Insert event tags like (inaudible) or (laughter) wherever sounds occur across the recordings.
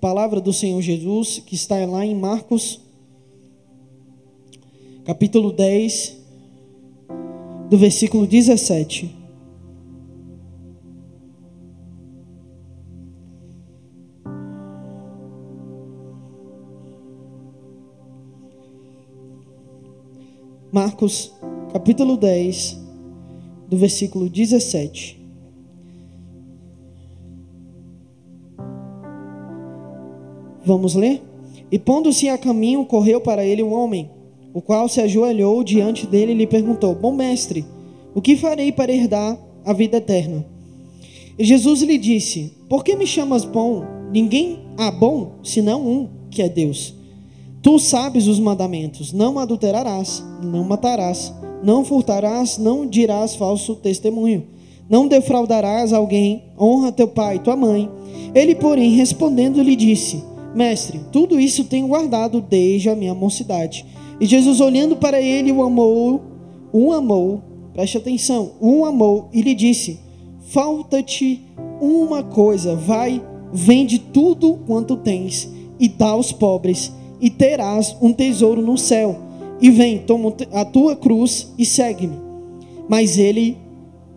palavra do Senhor Jesus, que está lá em Marcos, capítulo 10, do versículo 17. Marcos, capítulo 10, do versículo 17. Vamos ler? E pondo-se a caminho, correu para ele um homem, o qual se ajoelhou diante dele e lhe perguntou: Bom mestre, o que farei para herdar a vida eterna? E Jesus lhe disse: Por que me chamas bom? Ninguém há bom senão um, que é Deus. Tu sabes os mandamentos: não adulterarás, não matarás, não furtarás, não dirás falso testemunho, não defraudarás alguém, honra teu pai e tua mãe. Ele, porém, respondendo, lhe disse: Mestre, tudo isso tenho guardado desde a minha mocidade. E Jesus, olhando para ele, o amou, o amou, preste atenção, o amou e lhe disse: Falta-te uma coisa, vai, vende tudo quanto tens e dá aos pobres, e terás um tesouro no céu. E vem, toma a tua cruz e segue-me. Mas ele,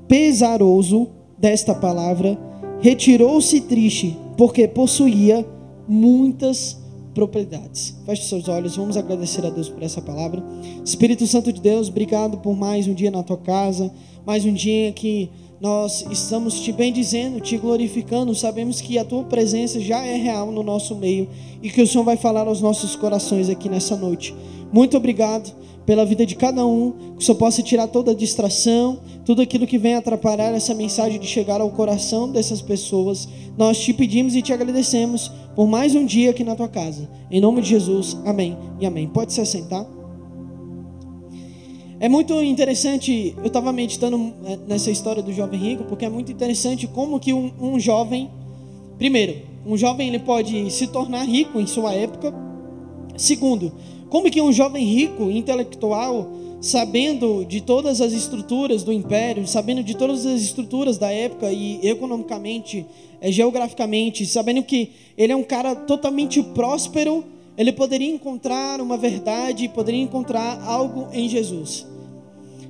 pesaroso desta palavra, retirou-se triste, porque possuía muitas propriedades. Feche seus olhos, vamos agradecer a Deus por essa palavra. Espírito Santo de Deus, obrigado por mais um dia na tua casa, mais um dia que nós estamos te bendizendo, te glorificando. Sabemos que a tua presença já é real no nosso meio e que o Senhor vai falar aos nossos corações aqui nessa noite. Muito obrigado pela vida de cada um, que o Senhor possa tirar toda a distração, tudo aquilo que vem atrapalhar essa mensagem de chegar ao coração dessas pessoas. Nós te pedimos e te agradecemos por mais um dia aqui na tua casa. Em nome de Jesus, amém e amém. Pode se assentar. É muito interessante, eu estava meditando é, nessa história do jovem rico, porque é muito interessante como que um, um jovem, primeiro, um jovem ele pode se tornar rico em sua época. Segundo, como que um jovem rico, intelectual, sabendo de todas as estruturas do império, sabendo de todas as estruturas da época e economicamente, é, geograficamente, sabendo que ele é um cara totalmente próspero, ele poderia encontrar uma verdade, poderia encontrar algo em Jesus.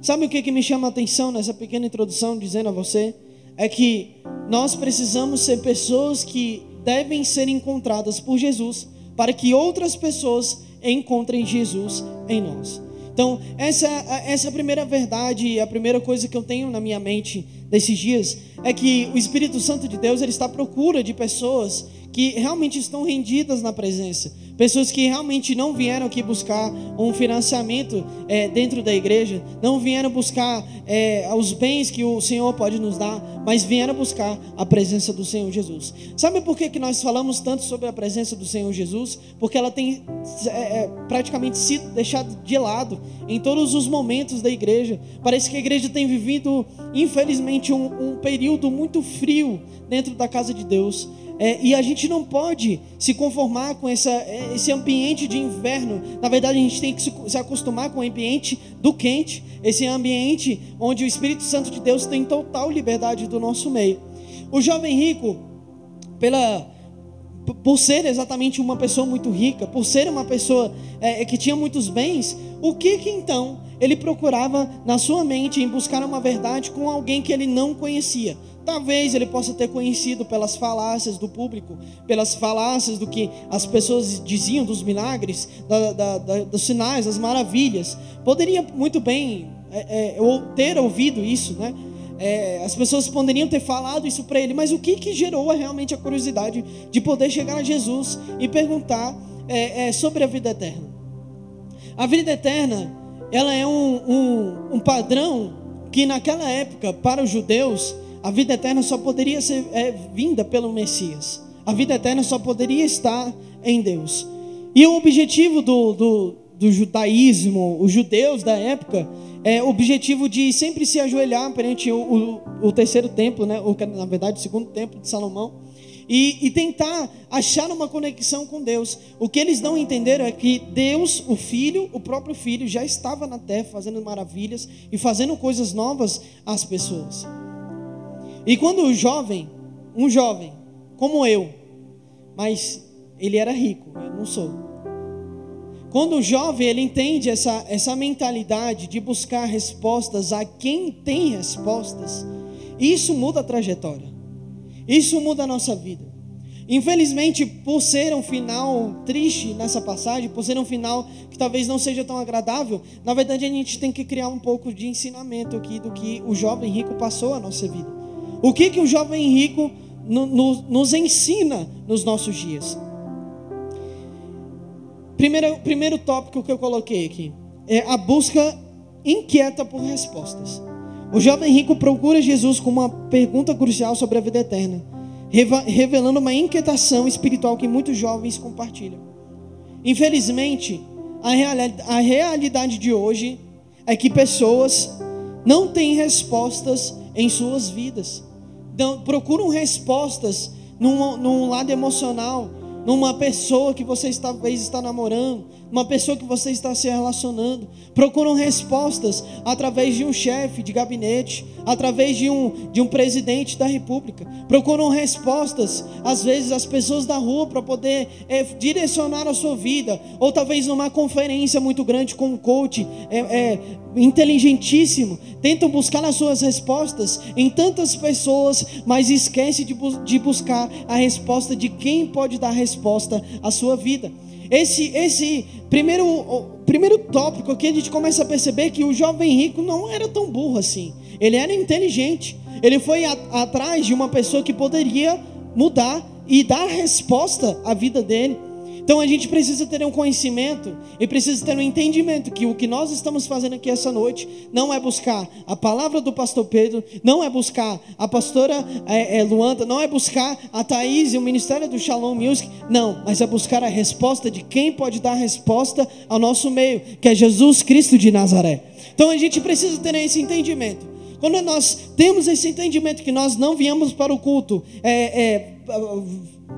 Sabe o que, que me chama a atenção nessa pequena introdução, dizendo a você? É que nós precisamos ser pessoas que devem ser encontradas por Jesus, para que outras pessoas encontrem Jesus em nós. Então, essa, essa é a primeira verdade, a primeira coisa que eu tenho na minha mente desses dias é que o Espírito Santo de Deus ele está à procura de pessoas que realmente estão rendidas na presença, pessoas que realmente não vieram aqui buscar um financiamento é, dentro da igreja, não vieram buscar é, os bens que o Senhor pode nos dar, mas vieram buscar a presença do Senhor Jesus. Sabe por que, que nós falamos tanto sobre a presença do Senhor Jesus? Porque ela tem é, é praticamente sido deixada de lado em todos os momentos da igreja. Parece que a igreja tem vivido, infelizmente, um, um período muito frio dentro da casa de Deus. É, e a gente não pode se conformar com essa, é, esse ambiente de inverno. Na verdade, a gente tem que se, acostumar com o ambiente do quente, esse ambiente onde o Espírito Santo de Deus tem total liberdade do nosso meio. O jovem rico, pela, por ser exatamente uma pessoa muito rica, por ser uma pessoa é, que tinha muitos bens, o que que então ele procurava na sua mente em buscar uma verdade com alguém que ele não conhecia? Talvez ele possa ter conhecido pelas falácias do público, pelas falácias do que as pessoas diziam dos milagres, da, da, da, dos sinais, das maravilhas. Poderia muito bem é, é, ter ouvido isso, né? É, as pessoas poderiam ter falado isso para ele, mas o que, que gerou realmente a curiosidade de poder chegar a Jesus e perguntar é, é, sobre a vida eterna? A vida eterna, ela é um, um, um padrão que naquela época, para os judeus, a vida eterna só poderia ser é, vinda pelo Messias. A vida eterna só poderia estar em Deus. E o objetivo do, do, do judaísmo, os judeus da época, é o objetivo de sempre se ajoelhar perante o, o, o terceiro templo, né? Ou, na verdade, o segundo templo de Salomão. E, e, tentar achar uma conexão com Deus. O que eles não entenderam é que Deus, o Filho, o próprio Filho, já estava na terra fazendo maravilhas e fazendo coisas novas às pessoas. E quando o jovem, um jovem, como eu, mas ele era rico, eu não sou. Quando o jovem ele entende essa, essa mentalidade de buscar respostas a quem tem respostas, isso muda a trajetória. Isso muda a nossa vida. Infelizmente, por ser um final triste nessa passagem, por ser um final que talvez não seja tão agradável, na verdade a gente tem que criar um pouco de ensinamento aqui do que o jovem rico passou a nossa vida. O que que o jovem rico no, no, nos ensina nos nossos dias? Primeiro, primeiro tópico que eu coloquei aqui é a busca inquieta por respostas. O jovem rico procura Jesus com uma pergunta crucial sobre a vida eterna, revelando uma inquietação espiritual que muitos jovens compartilham. Infelizmente, a, a realidade de hoje é que pessoas não têm respostas em suas vidas, não, procuram respostas num, num lado emocional, numa pessoa que você talvez está namorando, uma pessoa que você está se relacionando. Procuram respostas através de um chefe de gabinete, através de um, de um presidente da república. Procuram respostas, às vezes, as pessoas da rua para poder é, direcionar a sua vida, ou talvez numa conferência muito grande com um coach é, é, inteligentíssimo. Tentam buscar as suas respostas em tantas pessoas, mas esquece de, de buscar a resposta de quem pode dar resposta à sua vida. Esse, esse primeiro, primeiro tópico aqui, a gente começa a perceber que o jovem rico não era tão burro assim. Ele era inteligente. Ele foi a, atrás de uma pessoa que poderia mudar e dar resposta à vida dele. Então a gente precisa ter um conhecimento e precisa ter um entendimento que o que nós estamos fazendo aqui essa noite não é buscar a palavra do pastor Pedro, não é buscar a pastora é, é, Luanda, não é buscar a Thaís e o ministério do Shalom Music, não, mas é buscar a resposta de quem pode dar a resposta ao nosso meio, que é Jesus Cristo de Nazaré. Então a gente precisa ter esse entendimento. Quando nós temos esse entendimento que nós não viemos para o culto, é, é,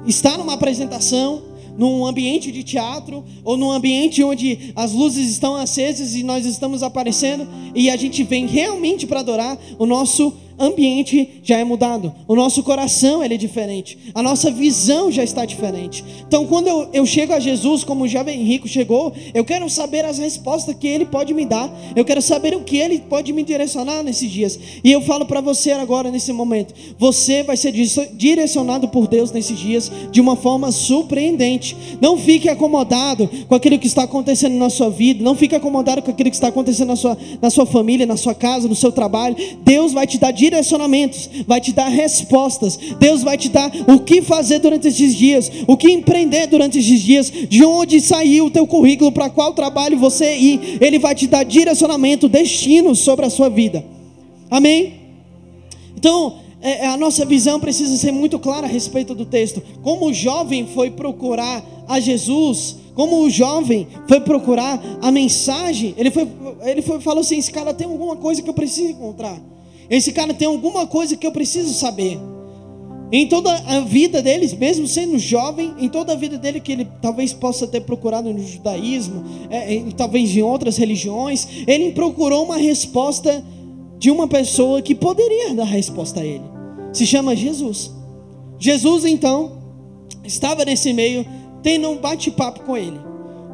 estar numa apresentação, num ambiente de teatro ou num ambiente onde as luzes estão acesas e nós estamos aparecendo e a gente vem realmente para adorar, o nosso ambiente já é mudado, o nosso coração ele é diferente, a nossa visão já está diferente. Então, quando eu, eu chego a Jesus, como o jovem rico chegou, eu quero saber as respostas que ele pode me dar, eu quero saber o que ele pode me direcionar nesses dias. E eu falo para você agora, nesse momento: você vai ser direcionado por Deus nesses dias de uma forma surpreendente. Não fique acomodado com aquilo que está acontecendo na sua vida, não fique acomodado com aquilo que está acontecendo na sua, na sua família, na sua casa, no seu trabalho. Deus vai te dar direcionamentos, vai te dar respostas. Deus vai te dar o que fazer durante esses dias, o que empreender durante esses dias, de onde sair o teu currículo, para qual trabalho você ir. Ele vai te dar direcionamento, destino sobre a sua vida. Amém? Então, é, é, a nossa visão precisa ser muito clara a respeito do texto. Como o jovem foi procurar a Jesus, como o jovem foi procurar a mensagem, ele foi, ele foi, falou assim: esse cara tem alguma coisa que eu preciso encontrar. Esse cara tem alguma coisa que eu preciso saber. Em toda a vida deles, mesmo sendo jovem, em toda a vida dele que ele talvez possa ter procurado no judaísmo, é, talvez em outras religiões, ele procurou uma resposta de uma pessoa que poderia dar resposta a ele. Se chama Jesus. Jesus então estava nesse meio, tendo um bate-papo com ele,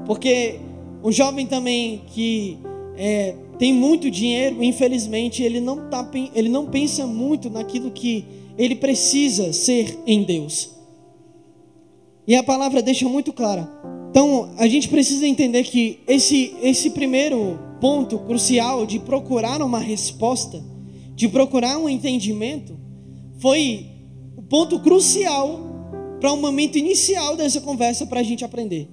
porque um jovem também que é, tem muito dinheiro, infelizmente, ele não, tá, ele não pensa muito naquilo que ele precisa ser em Deus. E a palavra deixa muito clara. Então, a gente precisa entender que esse, esse primeiro ponto crucial de procurar uma resposta, de procurar um entendimento, foi o ponto crucial para o momento inicial dessa conversa para a gente aprender.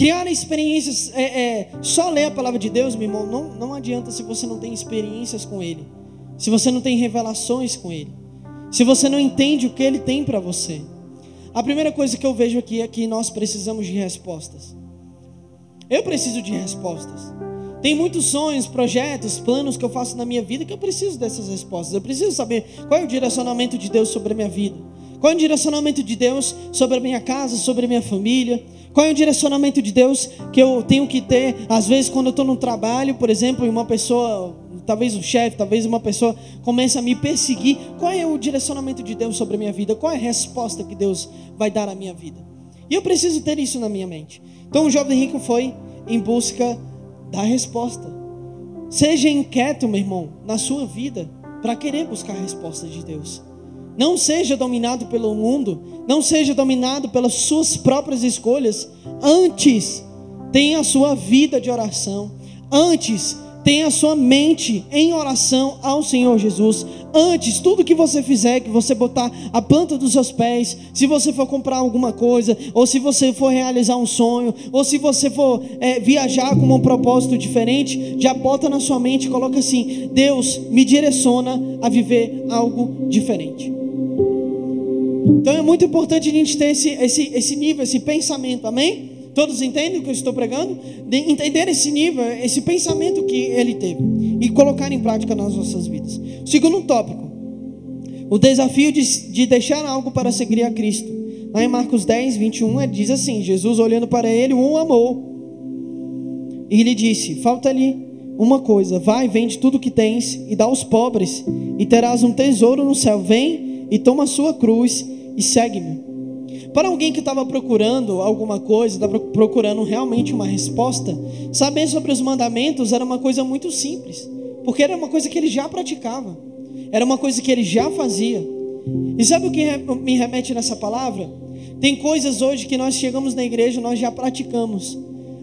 Criar experiências, é, é, só ler a palavra de Deus, meu irmão, não, não adianta se você não tem experiências com Ele, se você não tem revelações com Ele, se você não entende o que Ele tem para você. A primeira coisa que eu vejo aqui é que nós precisamos de respostas. Eu preciso de respostas. Tem muitos sonhos, projetos, planos que eu faço na minha vida que eu preciso dessas respostas. Eu preciso saber qual é o direcionamento de Deus sobre a minha vida. Qual é o direcionamento de Deus sobre a minha casa, sobre a minha família? Qual é o direcionamento de Deus que eu tenho que ter, às vezes, quando eu estou no trabalho, por exemplo, e uma pessoa, talvez o chefe, talvez uma pessoa começa a me perseguir? Qual é o direcionamento de Deus sobre a minha vida? Qual é a resposta que Deus vai dar à minha vida? E eu preciso ter isso na minha mente. Então o jovem rico foi em busca da resposta. Seja inquieto, meu irmão, na sua vida, para querer buscar a resposta de Deus. Não seja dominado pelo mundo, não seja dominado pelas suas próprias escolhas. Antes, tenha a sua vida de oração. Antes, tenha a sua mente em oração ao Senhor Jesus. Antes, tudo que você fizer, que você botar a planta dos seus pés, se você for comprar alguma coisa, ou se você for realizar um sonho, ou se você for é, viajar com um propósito diferente, já bota na sua mente coloca assim: Deus me direciona a viver algo diferente. Então é muito importante a gente ter esse, esse, esse nível, esse pensamento, amém? Todos entendem o que eu estou pregando? De entender esse nível, esse pensamento que ele teve e colocar em prática nas nossas vidas. Segundo tópico, o desafio de, de deixar algo para seguir a Cristo. Lá em Marcos 10, 21, ele diz assim: Jesus olhando para ele, o amou. E lhe disse: Falta-lhe uma coisa, vai, vende tudo que tens e dá aos pobres, e terás um tesouro no céu. Vem e toma a sua cruz e segue-me. Para alguém que estava procurando alguma coisa, estava procurando realmente uma resposta, saber sobre os mandamentos era uma coisa muito simples, porque era uma coisa que ele já praticava, era uma coisa que ele já fazia. E sabe o que me remete nessa palavra? Tem coisas hoje que nós chegamos na igreja, nós já praticamos.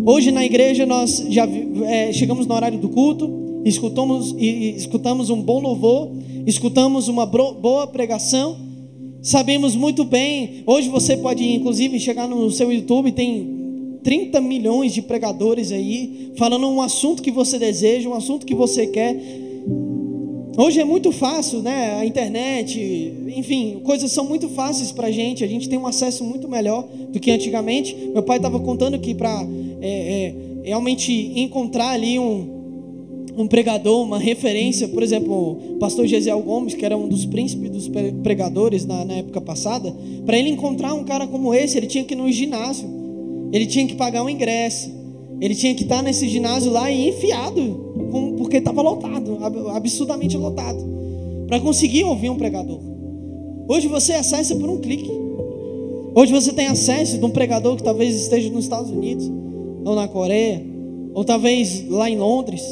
Hoje na igreja nós já é, chegamos no horário do culto, escutamos, escutamos um bom louvor, escutamos uma boa pregação Sabemos muito bem, hoje você pode inclusive chegar no seu YouTube, tem 30 milhões de pregadores aí, falando um assunto que você deseja, um assunto que você quer. Hoje é muito fácil, né? A internet, enfim, coisas são muito fáceis para a gente. A gente tem um acesso muito melhor do que antigamente. Meu pai estava contando que para é, é, realmente encontrar ali um, um pregador, uma referência, por exemplo, o pastor Gesiel Gomes, que era um dos príncipes dos pregadores na, na época passada, para ele encontrar um cara como esse, ele tinha que ir no ginásio, ele tinha que pagar um ingresso, ele tinha que estar nesse ginásio lá e enfiado, porque estava lotado, absurdamente lotado, para conseguir ouvir um pregador. Hoje você acessa por um clique. Hoje você tem acesso de um pregador que talvez esteja nos Estados Unidos, ou na Coreia, ou talvez lá em Londres.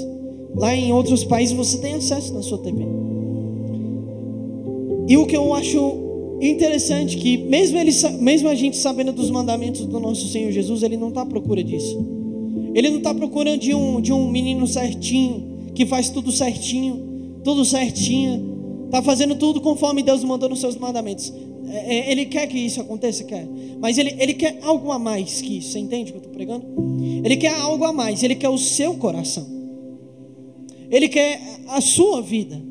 Lá em outros países você tem acesso na sua TV. E o que eu acho interessante que mesmo ele, mesmo a gente sabendo dos mandamentos do nosso Senhor Jesus, ele não está à procura disso. Ele não está procurando de um de um menino certinho que faz tudo certinho, tudo certinho, está fazendo tudo conforme Deus mandou nos seus mandamentos. É, é, ele quer que isso aconteça, quer. Mas ele, ele quer algo a mais que isso. Você entende o que eu estou pregando? Ele quer algo a mais. Ele quer o seu coração. Ele quer a sua vida.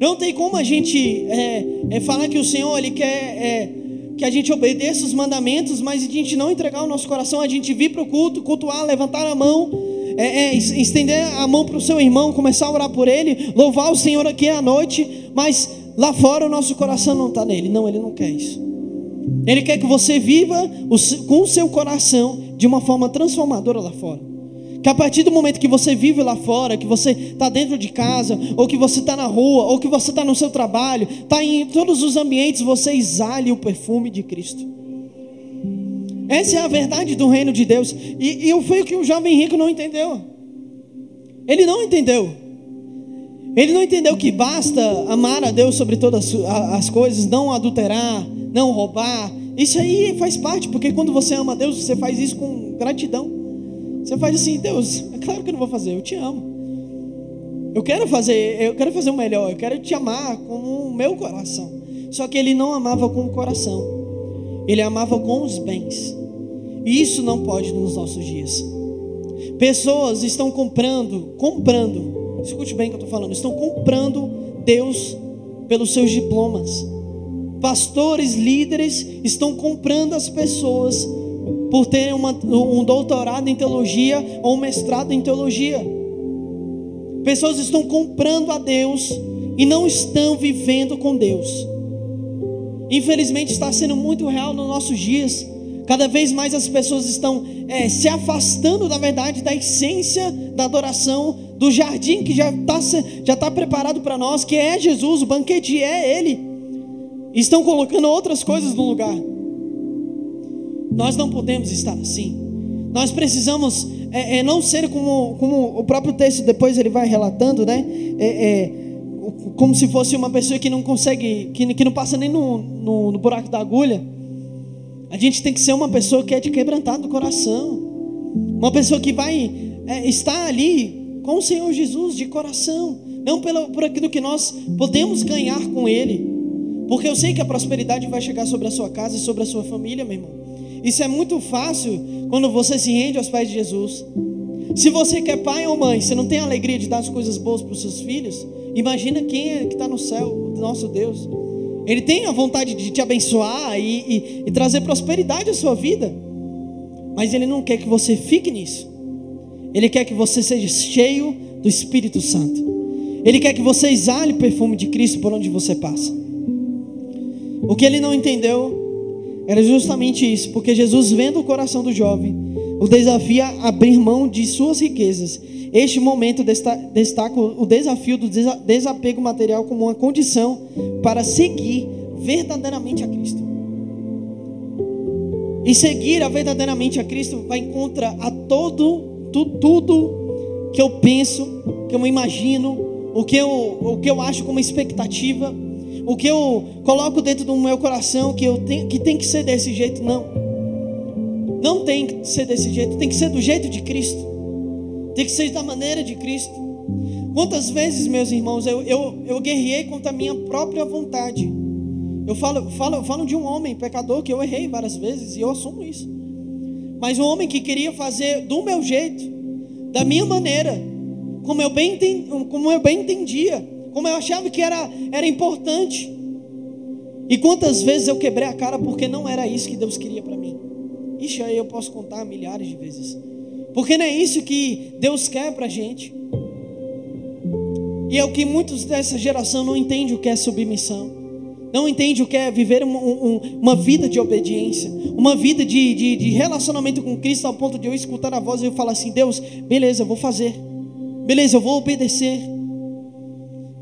Não tem como a gente é, é falar que o Senhor ele quer é, que a gente obedeça os mandamentos, mas a gente não entregar o nosso coração, a gente vir para o culto, cultuar, levantar a mão, é, é, estender a mão para o seu irmão, começar a orar por ele, louvar o Senhor aqui à noite, mas lá fora o nosso coração não está nele. Não, ele não quer isso. Ele quer que você viva com o seu coração de uma forma transformadora lá fora. Que a partir do momento que você vive lá fora, que você está dentro de casa, ou que você está na rua, ou que você está no seu trabalho, está em todos os ambientes, você exale o perfume de Cristo. Essa é a verdade do reino de Deus. E, e foi o que o jovem rico não entendeu. Ele não entendeu. Ele não entendeu que basta amar a Deus sobre todas as coisas, não adulterar, não roubar. Isso aí faz parte, porque quando você ama a Deus, você faz isso com gratidão. Você faz assim, Deus, é claro que eu não vou fazer, eu te amo. Eu quero fazer, eu quero fazer o melhor, eu quero te amar com o meu coração. Só que ele não amava com o coração. Ele amava com os bens. E isso não pode nos nossos dias. Pessoas estão comprando, comprando. Escute bem o que eu estou falando. Estão comprando Deus pelos seus diplomas. Pastores, líderes estão comprando as pessoas por terem uma, um doutorado em teologia ou um mestrado em teologia. Pessoas estão comprando a Deus e não estão vivendo com Deus. Infelizmente está sendo muito real nos nossos dias. Cada vez mais as pessoas estão é, se afastando da verdade, da essência da adoração, do jardim que já está já tá preparado para nós, que é Jesus, o banquete é Ele. Estão colocando outras coisas no lugar. Nós não podemos estar assim. Nós precisamos é, é, não ser como, como o próprio texto depois ele vai relatando, né? É, é como se fosse uma pessoa que não consegue, que, que não passa nem no, no, no buraco da agulha. A gente tem que ser uma pessoa que é de quebrantado do coração, uma pessoa que vai é, estar ali com o Senhor Jesus de coração, não pelo, por aquilo que nós podemos ganhar com Ele, porque eu sei que a prosperidade vai chegar sobre a sua casa e sobre a sua família, meu irmão. Isso é muito fácil quando você se rende aos pés de Jesus. Se você quer pai ou mãe, você não tem alegria de dar as coisas boas para os seus filhos, imagina quem é que está no céu, o nosso Deus. Ele tem a vontade de te abençoar e, e, e trazer prosperidade à sua vida, mas Ele não quer que você fique nisso. Ele quer que você seja cheio do Espírito Santo. Ele quer que você exale o perfume de Cristo por onde você passa. O que ele não entendeu era justamente isso, porque Jesus, vendo o coração do jovem, o desafia a abrir mão de suas riquezas. Este momento destaca o desafio do desapego material como uma condição para seguir verdadeiramente a Cristo. E seguir verdadeiramente a Cristo vai contra a todo tudo, tudo que eu penso, que eu imagino, o que eu, o que eu acho como expectativa o que eu coloco dentro do meu coração que eu tenho, que tem que ser desse jeito, não. Não tem que ser desse jeito, tem que ser do jeito de Cristo. Tem que ser da maneira de Cristo. Quantas vezes, meus irmãos, eu, eu, eu guerrei contra a minha própria vontade. Eu falo, falo, falo de um homem pecador que eu errei várias vezes e eu assumo isso. Mas um homem que queria fazer do meu jeito, da minha maneira, como eu bem, como eu bem entendia como eu achava que era, era importante. E quantas vezes eu quebrei a cara porque não era isso que Deus queria para mim. Ixi, aí eu posso contar milhares de vezes. Porque não é isso que Deus quer para a gente. E é o que muitos dessa geração não entendem o que é submissão. Não entende o que é viver uma, uma vida de obediência, uma vida de, de, de, relacionamento com Cristo, ao ponto de eu escutar a voz e eu falar assim: Deus, beleza, eu vou fazer, beleza, eu vou obedecer,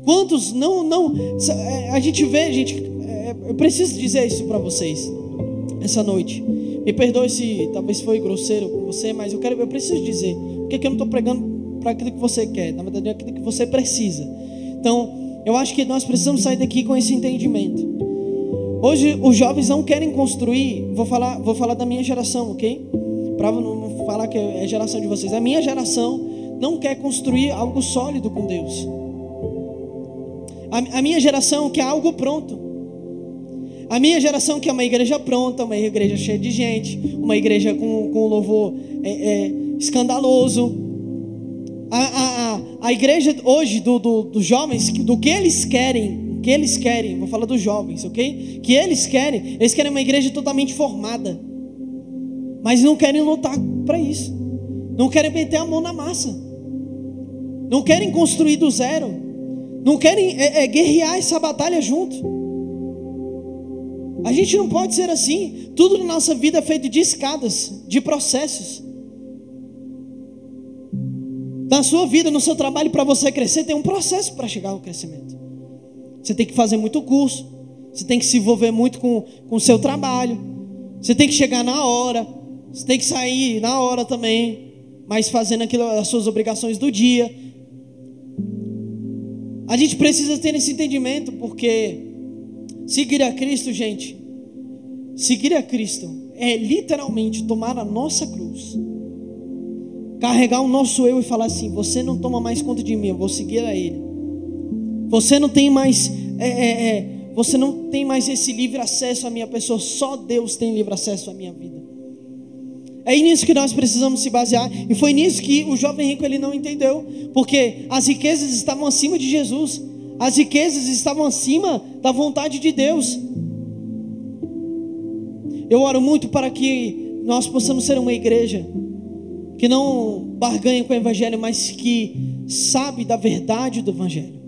Quantos não, não, é, a gente vê, gente, é, eu preciso dizer isso para vocês essa noite. Me perdoe se talvez foi grosseiro com você, mas eu quero, eu preciso dizer, porque eu não estou pregando para aquilo que você quer, na verdade é aquilo que você precisa. Então, eu acho que nós precisamos sair daqui com esse entendimento. Hoje os jovens não querem construir, vou falar, vou falar da minha geração, ok? Para não falar que é a geração de vocês. A minha geração não quer construir algo sólido com Deus. A, a minha geração quer algo pronto. A minha geração quer uma igreja pronta, uma igreja cheia de gente, uma igreja com, com louvor é, é, escandaloso. A, a, a, igreja hoje dos do, do jovens, do que eles querem, que eles querem, vou falar dos jovens, ok? Que eles querem, eles querem uma igreja totalmente formada, mas não querem lutar para isso, não querem meter a mão na massa, não querem construir do zero. Não querem é, é, guerrear essa batalha junto. A gente não pode ser assim. Tudo na nossa vida é feito de escadas, de processos. Na sua vida, no seu trabalho, para você crescer, tem um processo para chegar ao crescimento. Você tem que fazer muito curso. Você tem que se envolver muito com, o seu trabalho. Você tem que chegar na hora. Você tem que sair na hora também. Mas fazendo aquilo, as suas obrigações do dia. A gente precisa ter esse entendimento, porque seguir a Cristo, gente, seguir a Cristo é literalmente tomar a nossa cruz, carregar o nosso eu e falar assim: você não toma mais conta de mim, eu vou seguir a Ele. Você não tem mais, é, é, é, você não tem mais esse livre acesso à minha pessoa, só Deus tem livre acesso à minha vida. É nisso que nós precisamos se basear. E foi nisso que o jovem rico ele não entendeu. Porque as riquezas estavam acima de Jesus. As riquezas estavam acima da vontade de Deus. Eu oro muito para que nós possamos ser uma igreja que não barganha com o evangelho, mas que sabe da verdade do evangelho.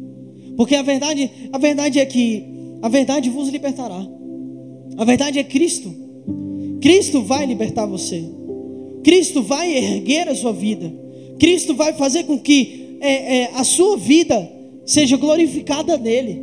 Porque a verdade, a verdade é que a verdade vos libertará. A verdade é Cristo. Cristo vai libertar você. Cristo vai erguer a sua vida. Cristo vai fazer com que é, é, a sua vida seja glorificada nele.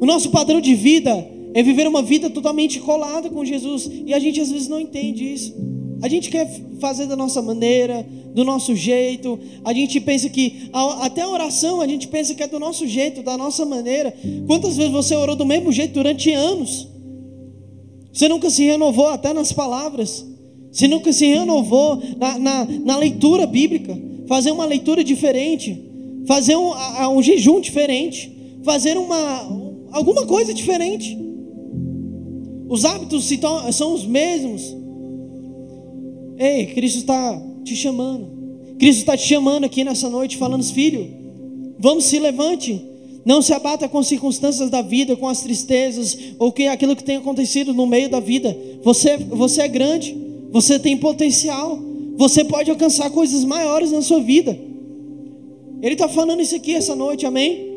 O nosso padrão de vida é viver uma vida totalmente colada com Jesus. E a gente às vezes não entende isso. A gente quer fazer da nossa maneira, do nosso jeito. A gente pensa que até a oração a gente pensa que é do nosso jeito, da nossa maneira. Quantas vezes você orou do mesmo jeito durante anos? Você nunca se renovou até nas palavras. Você nunca se renovou na, na, na leitura bíblica. Fazer uma leitura diferente. Fazer um, um jejum diferente. Fazer uma, alguma coisa diferente. Os hábitos são os mesmos. Ei, Cristo está te chamando. Cristo está te chamando aqui nessa noite, falando, filho, vamos se levante. Não se abata com as circunstâncias da vida, com as tristezas, ou com aquilo que tem acontecido no meio da vida. Você, você é grande, você tem potencial, você pode alcançar coisas maiores na sua vida. Ele está falando isso aqui essa noite, amém?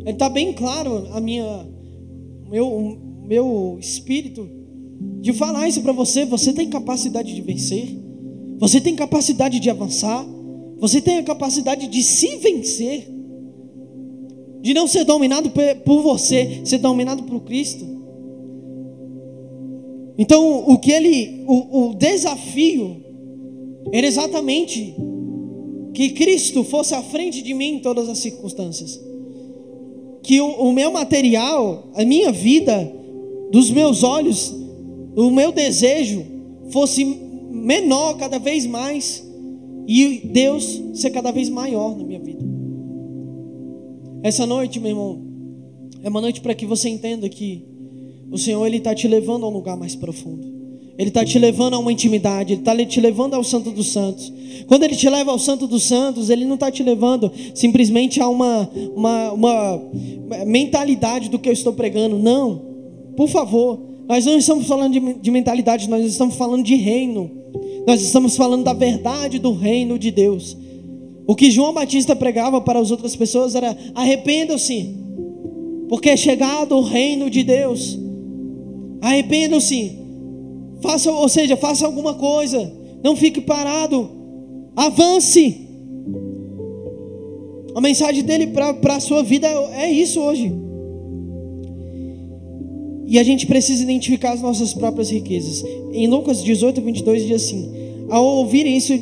Ele está bem claro a minha, meu, meu espírito de falar isso para você. Você tem capacidade de vencer, você tem capacidade de avançar, você tem a capacidade de se vencer, de não ser dominado por você, ser dominado por Cristo. Então, o que ele, o, o desafio era exatamente que Cristo fosse à frente de mim em todas as circunstâncias. Que o, o meu material, a minha vida, dos meus olhos, o meu desejo fosse menor cada vez mais e Deus ser cada vez maior na minha vida. Essa noite, meu irmão, é uma noite para que você entenda que o Senhor ele está te levando a um lugar mais profundo. Ele está te levando a uma intimidade, Ele está te levando ao Santo dos Santos. Quando Ele te leva ao Santo dos Santos, Ele não está te levando simplesmente a uma, uma, uma mentalidade do que eu estou pregando. Não, por favor, nós não estamos falando de, de mentalidade, nós estamos falando de reino. Nós estamos falando da verdade do reino de Deus. O que João Batista pregava para as outras pessoas era: arrependam-se, porque é chegado o reino de Deus. Arrependam-se, faça, ou seja, faça alguma coisa, não fique parado, avance. A mensagem dele para a sua vida é, é isso hoje. E a gente precisa identificar as nossas próprias riquezas. Em Lucas 18, 22 diz assim: Ao ouvir isso,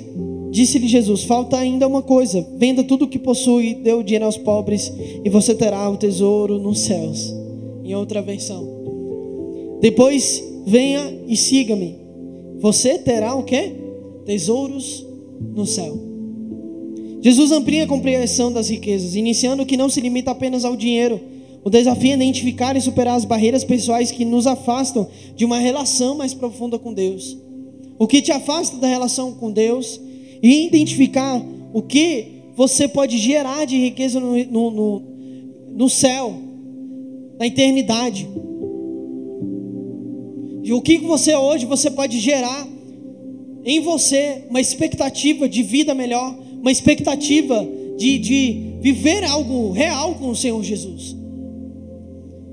disse-lhe Jesus: Falta ainda uma coisa: venda tudo o que possui, dê o dinheiro aos pobres, e você terá o tesouro nos céus. Em outra versão. Depois venha e siga-me. Você terá o que? Tesouros no céu. Jesus amplia a compreensão das riquezas, iniciando que não se limita apenas ao dinheiro o desafio é identificar e superar as barreiras pessoais que nos afastam de uma relação mais profunda com Deus. O que te afasta da relação com Deus e identificar o que você pode gerar de riqueza no, no, no, no céu, na eternidade. E o que você hoje você pode gerar em você uma expectativa de vida melhor, uma expectativa de, de viver algo real com o Senhor Jesus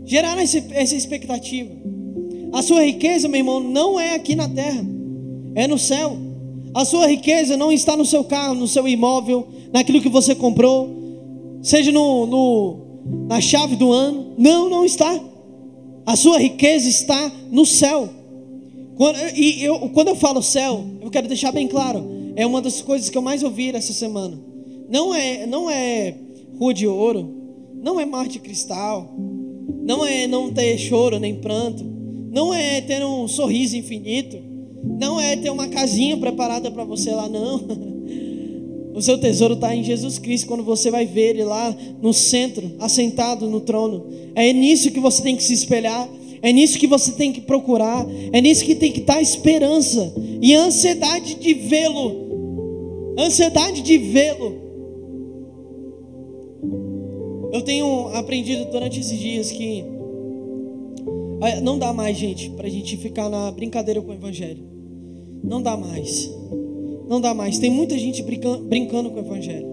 gerar essa expectativa. A sua riqueza, meu irmão, não é aqui na terra, é no céu. A sua riqueza não está no seu carro, no seu imóvel, naquilo que você comprou, seja no, no, na chave do ano. Não, não está. A sua riqueza está no céu. Quando, e eu, quando eu falo céu, eu quero deixar bem claro, é uma das coisas que eu mais ouvi essa semana. Não é, não é rua de ouro, não é mar de cristal, não é não ter choro nem pranto, não é ter um sorriso infinito, não é ter uma casinha preparada para você lá, não. (laughs) O seu tesouro está em Jesus Cristo, quando você vai ver Ele lá no centro, assentado no trono. É nisso que você tem que se espelhar, é nisso que você tem que procurar, é nisso que tem que estar tá esperança e ansiedade de vê-lo. Ansiedade de vê-lo. Eu tenho aprendido durante esses dias que não dá mais, gente, para a gente ficar na brincadeira com o Evangelho. Não dá mais. Não dá mais. Tem muita gente brincando com o Evangelho.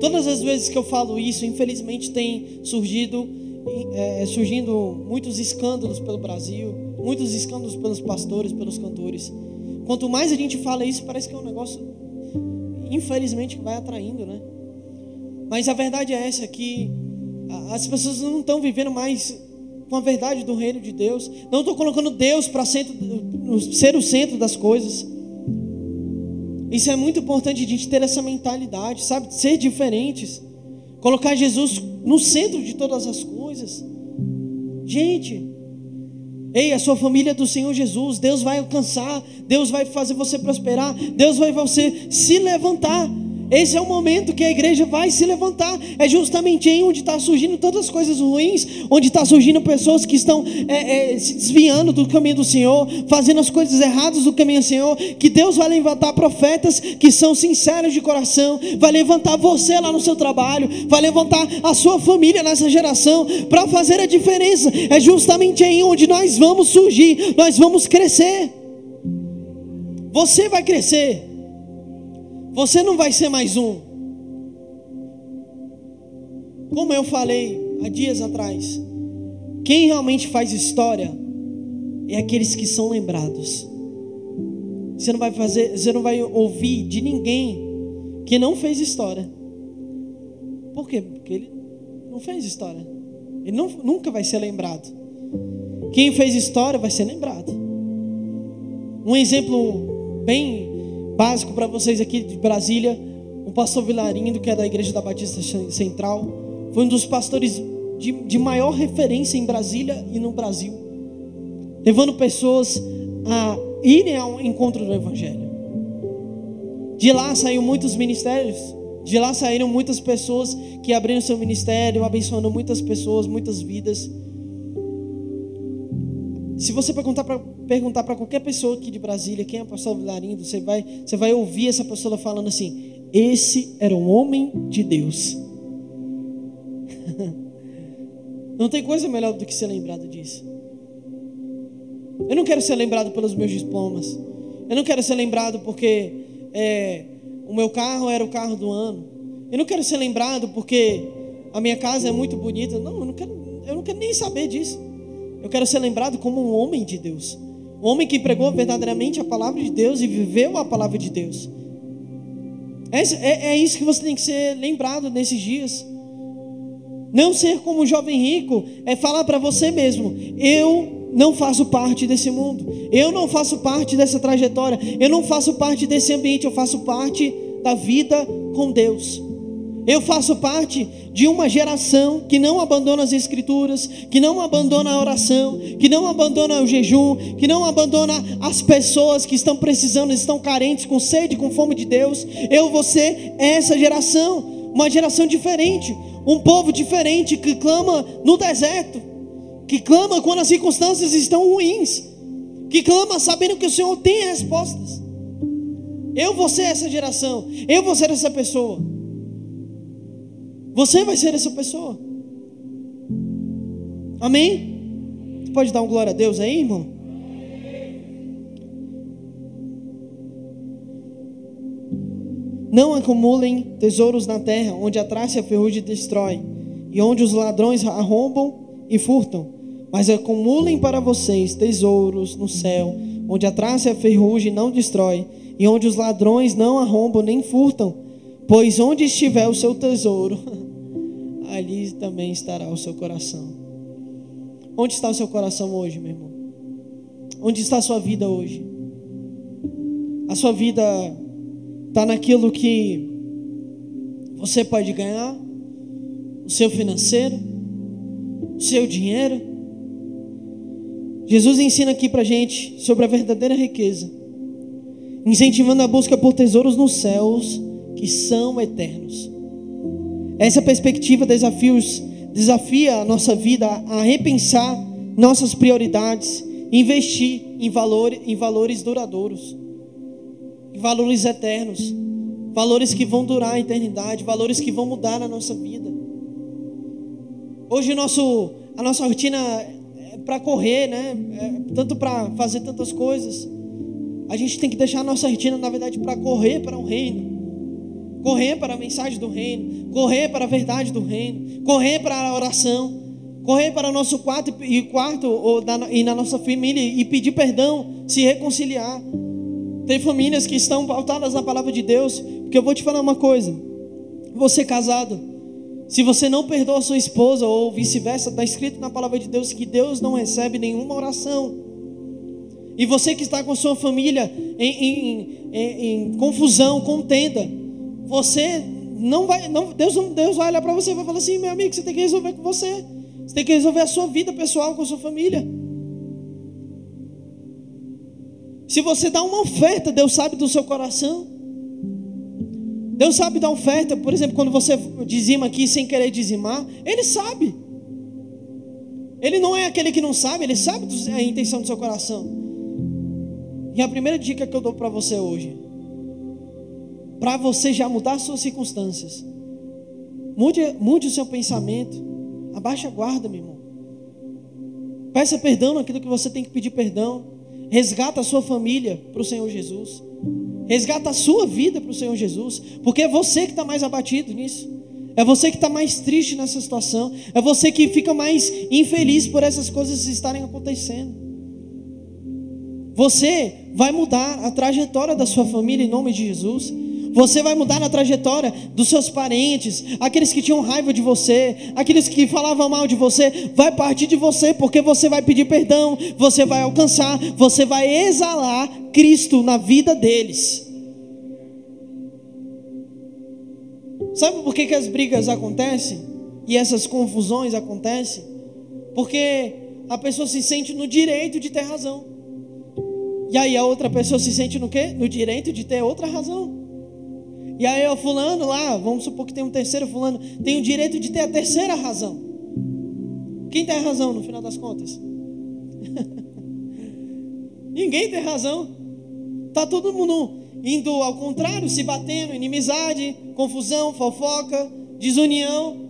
Todas as vezes que eu falo isso, infelizmente tem surgido, é, surgindo muitos escândalos pelo Brasil, muitos escândalos pelos pastores, pelos cantores. Quanto mais a gente fala isso, parece que é um negócio, infelizmente, que vai atraindo, né? Mas a verdade é essa que as pessoas não estão vivendo mais com a verdade do reino de Deus. Não estou colocando Deus para ser o centro das coisas. Isso é muito importante a gente ter essa mentalidade, sabe? Ser diferentes. Colocar Jesus no centro de todas as coisas. Gente, ei, a sua família é do Senhor Jesus. Deus vai alcançar, Deus vai fazer você prosperar, Deus vai você se levantar. Esse é o momento que a igreja vai se levantar. É justamente aí onde está surgindo tantas as coisas ruins, onde está surgindo pessoas que estão é, é, se desviando do caminho do Senhor, fazendo as coisas erradas do caminho do Senhor. Que Deus vai levantar profetas que são sinceros de coração, vai levantar você lá no seu trabalho, vai levantar a sua família nessa geração para fazer a diferença. É justamente aí onde nós vamos surgir, nós vamos crescer. Você vai crescer. Você não vai ser mais um. Como eu falei há dias atrás, quem realmente faz história é aqueles que são lembrados. Você não vai fazer, você não vai ouvir de ninguém que não fez história. Por quê? Porque ele não fez história. Ele não, nunca vai ser lembrado. Quem fez história vai ser lembrado. Um exemplo bem básico para vocês aqui de Brasília. O pastor Vilarindo, que é da Igreja da Batista Central, foi um dos pastores de, de maior referência em Brasília e no Brasil, levando pessoas a irem ao encontro do Evangelho. De lá saíram muitos ministérios, de lá saíram muitas pessoas que abriram seu ministério, abençoando muitas pessoas, muitas vidas. Se você perguntar para perguntar qualquer pessoa aqui de Brasília quem é o pastor Vilarindo, você vai, você vai ouvir essa pessoa falando assim: esse era um homem de Deus. (laughs) Não tem coisa melhor do que ser lembrado disso. Eu não quero ser lembrado pelos meus diplomas. Eu não quero ser lembrado porque é, o meu carro era o carro do ano. Eu não quero ser lembrado porque a minha casa é muito bonita. Não, eu não quero, eu não quero nem saber disso. Eu quero ser lembrado como um homem de Deus. Um homem que pregou verdadeiramente a palavra de Deus e viveu a palavra de Deus. É, é, é isso que você tem que ser lembrado nesses dias. Não ser como o jovem rico é falar para você mesmo: eu não faço parte desse mundo, eu não faço parte dessa trajetória, eu não faço parte desse ambiente, eu faço parte da vida com Deus. Eu faço parte de uma geração que não abandona as escrituras, que não abandona a oração, que não abandona o jejum, que não abandona as pessoas que estão precisando, estão carentes, com sede, com fome de Deus. Eu vou ser essa geração, uma geração diferente, um povo diferente que clama no deserto, que clama quando as circunstâncias estão ruins, que clama sabendo que o Senhor tem respostas. Eu vou ser essa geração, eu vou ser essa pessoa. Você vai ser essa pessoa. Amém? Você pode dar um glória a Deus aí, irmão? Não acumulem tesouros na terra, onde a traça e a ferrugem destrói, e onde os ladrões arrombam e furtam. Mas acumulem para vocês tesouros no céu, onde a traça e a ferrugem não destrói, e onde os ladrões não arrombam nem furtam. Pois onde estiver o seu tesouro, (laughs) ali também estará o seu coração. Onde está o seu coração hoje, meu irmão? Onde está a sua vida hoje? A sua vida está naquilo que você pode ganhar, o seu financeiro, o seu dinheiro. Jesus ensina aqui para gente sobre a verdadeira riqueza, incentivando a busca por tesouros nos céus que são eternos. Essa perspectiva desafios, desafia a nossa vida a repensar nossas prioridades, investir em, valor, em valores duradouros, em valores eternos, valores que vão durar a eternidade, valores que vão mudar a nossa vida. Hoje nosso, a nossa rotina é para correr, né? É tanto para fazer tantas coisas. A gente tem que deixar a nossa rotina, na verdade, para correr para o reino correr para a mensagem do reino, correr para a verdade do reino, correr para a oração, correr para o nosso quarto e quarto ou na, e na nossa família e pedir perdão, se reconciliar. Tem famílias que estão pautadas na palavra de Deus, porque eu vou te falar uma coisa. Você casado, Se você não perdoa sua esposa ou vice-versa, está escrito na palavra de Deus que Deus não recebe nenhuma oração. E você que está com sua família em, em, em, em confusão, contenda, você não vai, não, Deus, Deus vai olhar para você e vai falar assim, meu amigo, você tem que resolver com você. Você tem que resolver a sua vida pessoal com a sua família. Se você dá uma oferta, Deus sabe do seu coração. Deus sabe da oferta, por exemplo, quando você dizima aqui sem querer dizimar, Ele sabe. Ele não é aquele que não sabe, Ele sabe a intenção do seu coração. E a primeira dica que eu dou para você hoje, para você já mudar suas circunstâncias, mude, mude o seu pensamento, abaixa a guarda, meu irmão. Peça perdão naquilo que você tem que pedir perdão. Resgata a sua família para o Senhor Jesus. Resgata a sua vida para o Senhor Jesus, porque é você que está mais abatido nisso. É você que está mais triste nessa situação. É você que fica mais infeliz por essas coisas estarem acontecendo. Você vai mudar a trajetória da sua família em nome de Jesus. Você vai mudar a trajetória dos seus parentes, aqueles que tinham raiva de você, aqueles que falavam mal de você, vai partir de você, porque você vai pedir perdão, você vai alcançar, você vai exalar Cristo na vida deles. Sabe por que, que as brigas acontecem? E essas confusões acontecem? Porque a pessoa se sente no direito de ter razão. E aí a outra pessoa se sente no quê? No direito de ter outra razão. E aí o fulano lá, vamos supor que tem um terceiro fulano, tem o direito de ter a terceira razão. Quem tem a razão no final das contas? (laughs) Ninguém tem razão. Tá todo mundo indo ao contrário, se batendo, inimizade, confusão, fofoca, desunião.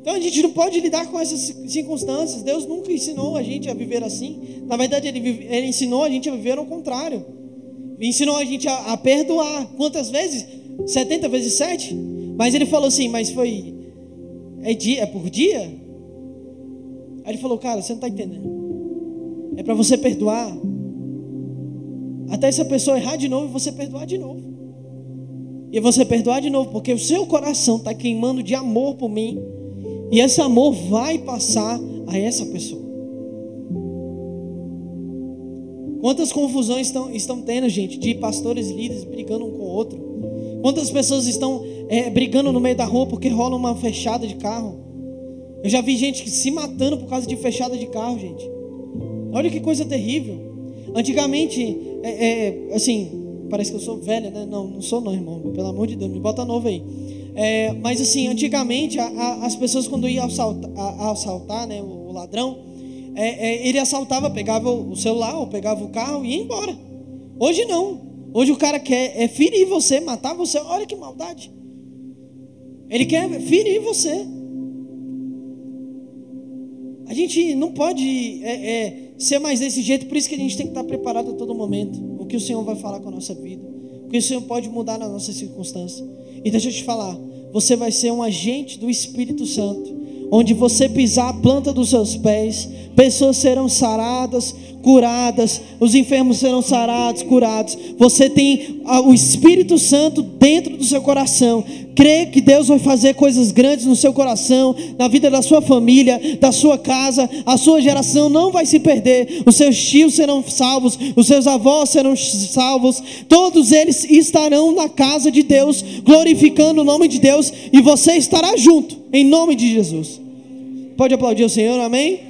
Então a gente não pode lidar com essas circunstâncias. Deus nunca ensinou a gente a viver assim. Na verdade, Ele, ele ensinou a gente a viver ao contrário. Ensinou a gente a, a perdoar. Quantas vezes? 70 vezes 7? Mas Ele falou assim: Mas foi. É, dia, é por dia? Aí Ele falou: Cara, você não está entendendo. É para você perdoar até essa pessoa errar de novo e você perdoar de novo. E você perdoar de novo, porque o seu coração está queimando de amor por mim. E esse amor vai passar a essa pessoa. Quantas confusões estão, estão tendo, gente, de pastores líderes brigando um com o outro? Quantas pessoas estão é, brigando no meio da rua porque rola uma fechada de carro? Eu já vi gente se matando por causa de fechada de carro, gente. Olha que coisa terrível. Antigamente, é, é, assim, parece que eu sou velha, né? Não, não sou não, irmão. Pelo amor de Deus, me bota novo aí. É, mas assim, antigamente a, a, as pessoas quando iam assaltar, a, assaltar né, o, o ladrão, é, é, ele assaltava, pegava o celular ou pegava o carro e ia embora. Hoje não. Hoje o cara quer é ferir você, matar você. Olha que maldade. Ele quer ferir você. A gente não pode é, é, ser mais desse jeito, por isso que a gente tem que estar preparado a todo momento. O que o Senhor vai falar com a nossa vida, o que o Senhor pode mudar nas nossas circunstâncias. E deixa eu te falar, você vai ser um agente do Espírito Santo. Onde você pisar a planta dos seus pés, pessoas serão saradas, curadas, os enfermos serão sarados, curados. Você tem o Espírito Santo dentro do seu coração crê que Deus vai fazer coisas grandes no seu coração, na vida da sua família, da sua casa, a sua geração não vai se perder, os seus tios serão salvos, os seus avós serão salvos, todos eles estarão na casa de Deus, glorificando o nome de Deus, e você estará junto, em nome de Jesus. Pode aplaudir o Senhor, amém?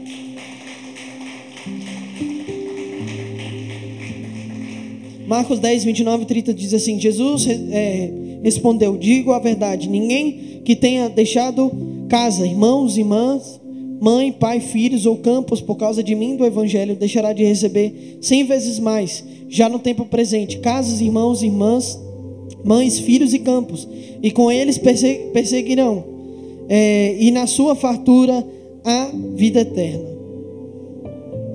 Marcos 10, 29 e 30 diz assim: Jesus é, respondeu: Digo a verdade, ninguém que tenha deixado casa, irmãos, irmãs, mãe, pai, filhos ou campos por causa de mim do evangelho deixará de receber cem vezes mais, já no tempo presente, casas, irmãos, irmãs, mães, filhos e campos, e com eles perseguirão, é, e na sua fartura a vida eterna.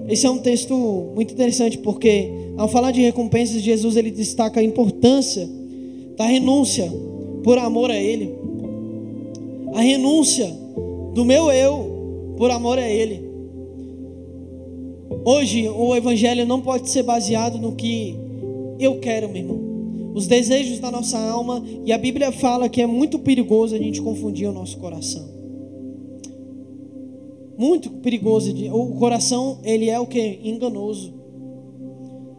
Esse é um texto muito interessante porque ao falar de recompensas, Jesus ele destaca a importância da renúncia por amor a Ele, a renúncia do meu eu por amor a Ele. Hoje o Evangelho não pode ser baseado no que eu quero, meu irmão. os desejos da nossa alma, e a Bíblia fala que é muito perigoso a gente confundir o nosso coração. Muito perigoso. O coração, ele é o que? Enganoso.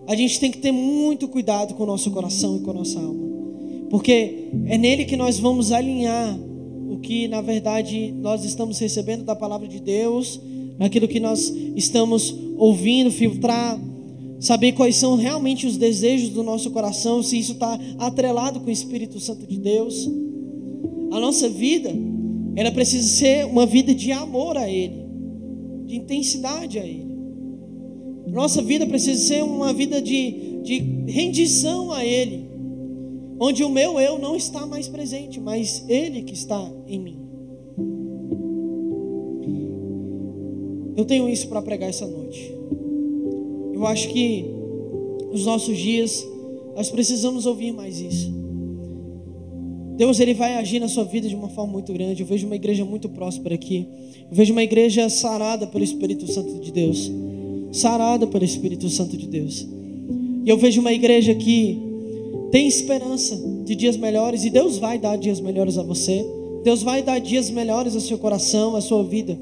A gente tem que ter muito cuidado com o nosso coração e com a nossa alma. Porque é nele que nós vamos alinhar o que na verdade nós estamos recebendo da palavra de Deus, naquilo que nós estamos ouvindo, filtrar, saber quais são realmente os desejos do nosso coração, se isso está atrelado com o Espírito Santo de Deus. A nossa vida, ela precisa ser uma vida de amor a Ele, de intensidade a Ele. Nossa vida precisa ser uma vida de, de rendição a Ele, onde o meu eu não está mais presente, mas Ele que está em mim. Eu tenho isso para pregar essa noite. Eu acho que nos nossos dias nós precisamos ouvir mais isso. Deus ele vai agir na sua vida de uma forma muito grande. Eu vejo uma igreja muito próspera aqui. Eu vejo uma igreja sarada pelo Espírito Santo de Deus. Sarada pelo Espírito Santo de Deus. E eu vejo uma igreja que tem esperança de dias melhores e Deus vai dar dias melhores a você. Deus vai dar dias melhores ao seu coração, à sua vida.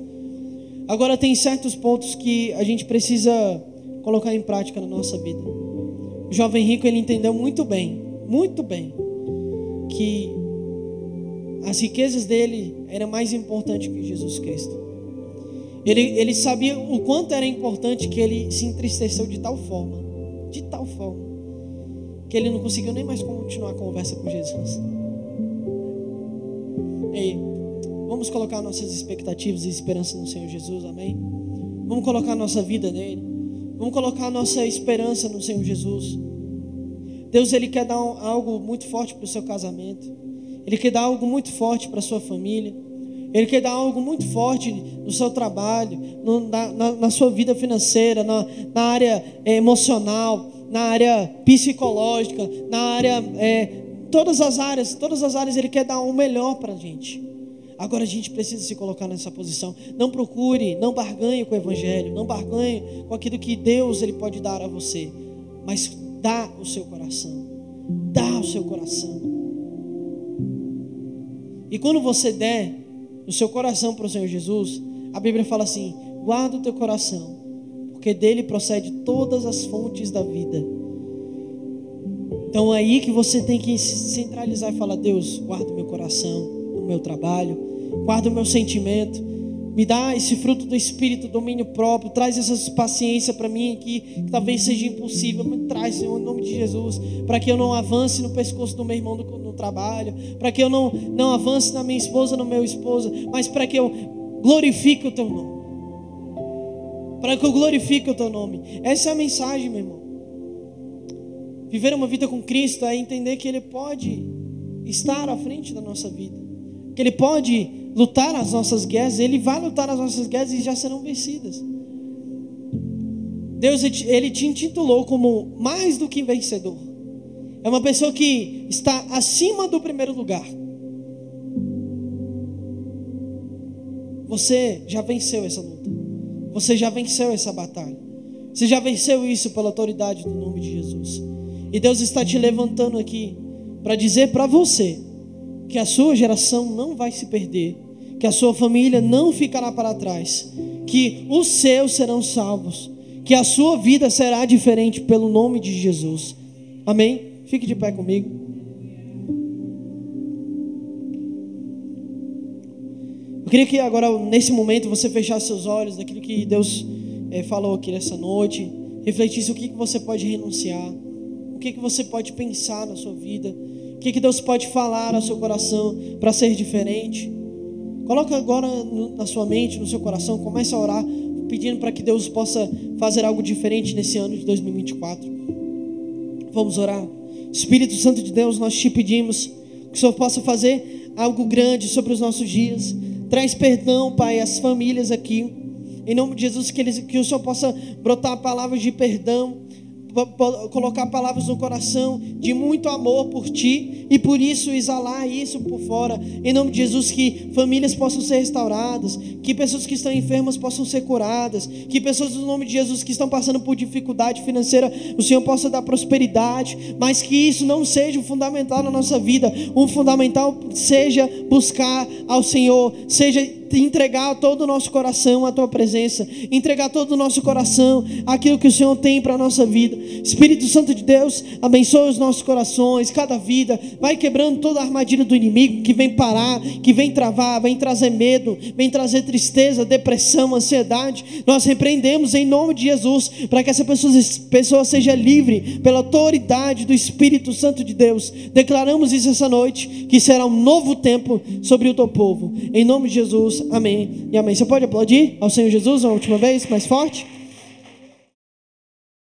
Agora tem certos pontos que a gente precisa colocar em prática na nossa vida. O jovem rico ele entendeu muito bem, muito bem, que as riquezas dele eram mais importantes que Jesus Cristo. Ele, ele sabia o quanto era importante que ele se entristeceu de tal forma, de tal forma, que ele não conseguiu nem mais continuar a conversa com Jesus. Ei, vamos colocar nossas expectativas e esperanças no Senhor Jesus, amém? Vamos colocar nossa vida nele. Vamos colocar nossa esperança no Senhor Jesus. Deus ele quer dar algo muito forte para o seu casamento. Ele quer dar algo muito forte para sua família. Ele quer dar algo muito forte no seu trabalho, no, na, na, na, sua vida financeira, na, na área é, emocional, na área psicológica, na área. É, todas as áreas, todas as áreas Ele quer dar o melhor para a gente. Agora a gente precisa se colocar nessa posição. Não procure, não barganhe com o evangelho, não barganhe com aquilo que Deus ele pode dar a você, mas dá o seu coração. Dá o seu coração. E quando você der o seu coração para o Senhor Jesus, a Bíblia fala assim: guarda o teu coração, porque dele procede todas as fontes da vida. Então é aí que você tem que se centralizar e falar: Deus, guarda o meu coração, o meu trabalho, guarda o meu sentimento, me dá esse fruto do Espírito, domínio próprio, traz essa paciência para mim aqui, que talvez seja impossível, me traz, Senhor, em nome de Jesus, para que eu não avance no pescoço do meu irmão no, trabalho, para que eu não, não avance na minha esposa, no meu esposo, mas para que eu glorifique o teu nome. Para que eu glorifique o teu nome. Essa é a mensagem, meu irmão. Viver uma vida com Cristo é entender que Ele pode estar à frente da nossa vida, que Ele pode lutar as nossas guerras, Ele vai lutar as nossas guerras e já serão vencidas. Deus, Ele te intitulou como mais do que vencedor. É uma pessoa que está acima do primeiro lugar. Você já venceu essa luta. Você já venceu essa batalha. Você já venceu isso pela autoridade do nome de Jesus. E Deus está te levantando aqui para dizer para você que a sua geração não vai se perder, que a sua família não ficará para trás, que os seus serão salvos, que a sua vida será diferente pelo nome de Jesus. Amém? Fique de pé comigo. Eu queria que agora, nesse momento, você fechasse seus olhos daquilo que Deus é, falou aqui nessa noite, refletisse o que, que você pode renunciar, o que, que você pode pensar na sua vida que, que Deus pode falar ao seu coração para ser diferente? Coloca agora na sua mente, no seu coração, comece a orar, pedindo para que Deus possa fazer algo diferente nesse ano de 2024. Vamos orar. Espírito Santo de Deus, nós te pedimos que o Senhor possa fazer algo grande sobre os nossos dias. Traz perdão, Pai, às famílias aqui. Em nome de Jesus, que, eles, que o Senhor possa brotar palavras de perdão colocar palavras no coração de muito amor por ti e por isso exalar isso por fora. Em nome de Jesus, que famílias possam ser restauradas, que pessoas que estão enfermas possam ser curadas, que pessoas no nome de Jesus que estão passando por dificuldade financeira, o Senhor possa dar prosperidade, mas que isso não seja o fundamental na nossa vida. O fundamental seja buscar ao Senhor, seja entregar todo o nosso coração à tua presença, entregar todo o nosso coração aquilo que o Senhor tem para a nossa vida. Espírito Santo de Deus, abençoe os nossos corações, cada vida, vai quebrando toda a armadilha do inimigo que vem parar, que vem travar, vem trazer medo, vem trazer tristeza, depressão, ansiedade. Nós repreendemos em nome de Jesus, para que essa pessoa, pessoa seja livre pela autoridade do Espírito Santo de Deus. Declaramos isso essa noite, que será um novo tempo sobre o teu povo. Em nome de Amém e amém. Você pode aplaudir ao Senhor Jesus uma última vez, mais forte?